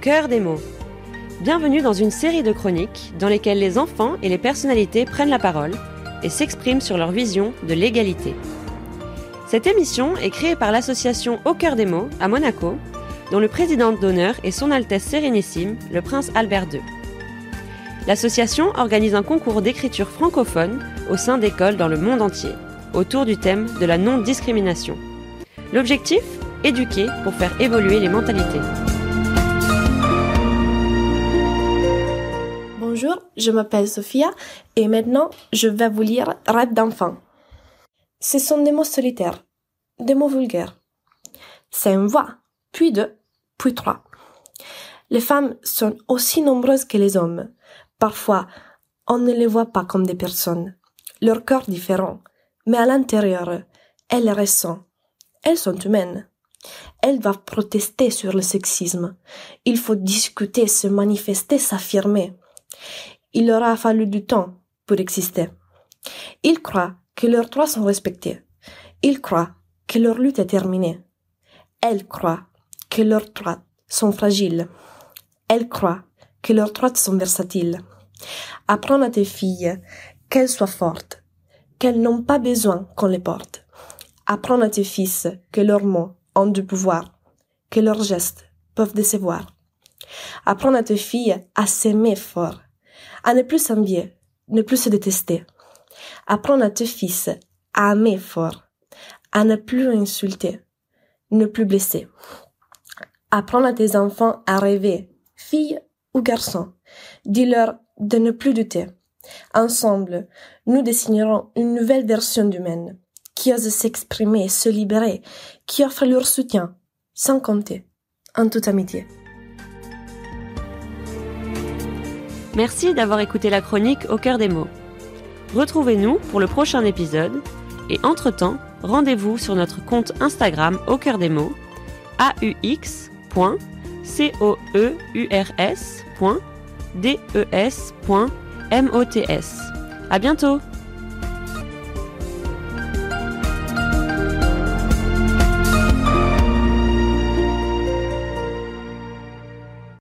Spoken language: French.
cœur des mots. Bienvenue dans une série de chroniques dans lesquelles les enfants et les personnalités prennent la parole et s'expriment sur leur vision de l'égalité. Cette émission est créée par l'association Au cœur des mots à Monaco, dont le président d'honneur est Son Altesse Sérénissime, le prince Albert II. L'association organise un concours d'écriture francophone au sein d'écoles dans le monde entier, autour du thème de la non-discrimination. L'objectif? Éduquer pour faire évoluer les mentalités. Bonjour, je m'appelle Sophia et maintenant je vais vous lire Rêve d'enfant. Ce sont des mots solitaires, des mots vulgaires. C'est une voix, puis deux, puis trois. Les femmes sont aussi nombreuses que les hommes. Parfois, on ne les voit pas comme des personnes. Leur corps différent, mais à l'intérieur, elles ressentent. Elles sont humaines. Elles doivent protester sur le sexisme. Il faut discuter, se manifester, s'affirmer. Il leur a fallu du temps pour exister. Ils croient que leurs droits sont respectés. Ils croient que leur lutte est terminée. Elles croient que leurs droits sont fragiles. Elles croient que leurs droits sont versatiles. Apprends à tes filles qu'elles soient fortes, qu'elles n'ont pas besoin qu'on les porte. Apprends à tes fils que leurs mots ont du pouvoir, que leurs gestes peuvent décevoir. Apprends à tes filles à s'aimer fort, à ne plus s'envier, ne plus se détester. Apprends à tes fils à aimer fort, à ne plus insulter, ne plus blesser. Apprends à tes enfants à rêver, filles ou garçons. Dis-leur de ne plus douter. Ensemble, nous dessinerons une nouvelle version d'humaine, qui ose s'exprimer se libérer, qui offre leur soutien, sans compter, en toute amitié. Merci d'avoir écouté la chronique Au cœur des mots. Retrouvez-nous pour le prochain épisode et entre-temps, rendez-vous sur notre compte Instagram Au cœur des mots, aux.coeurs.des.mots. À bientôt!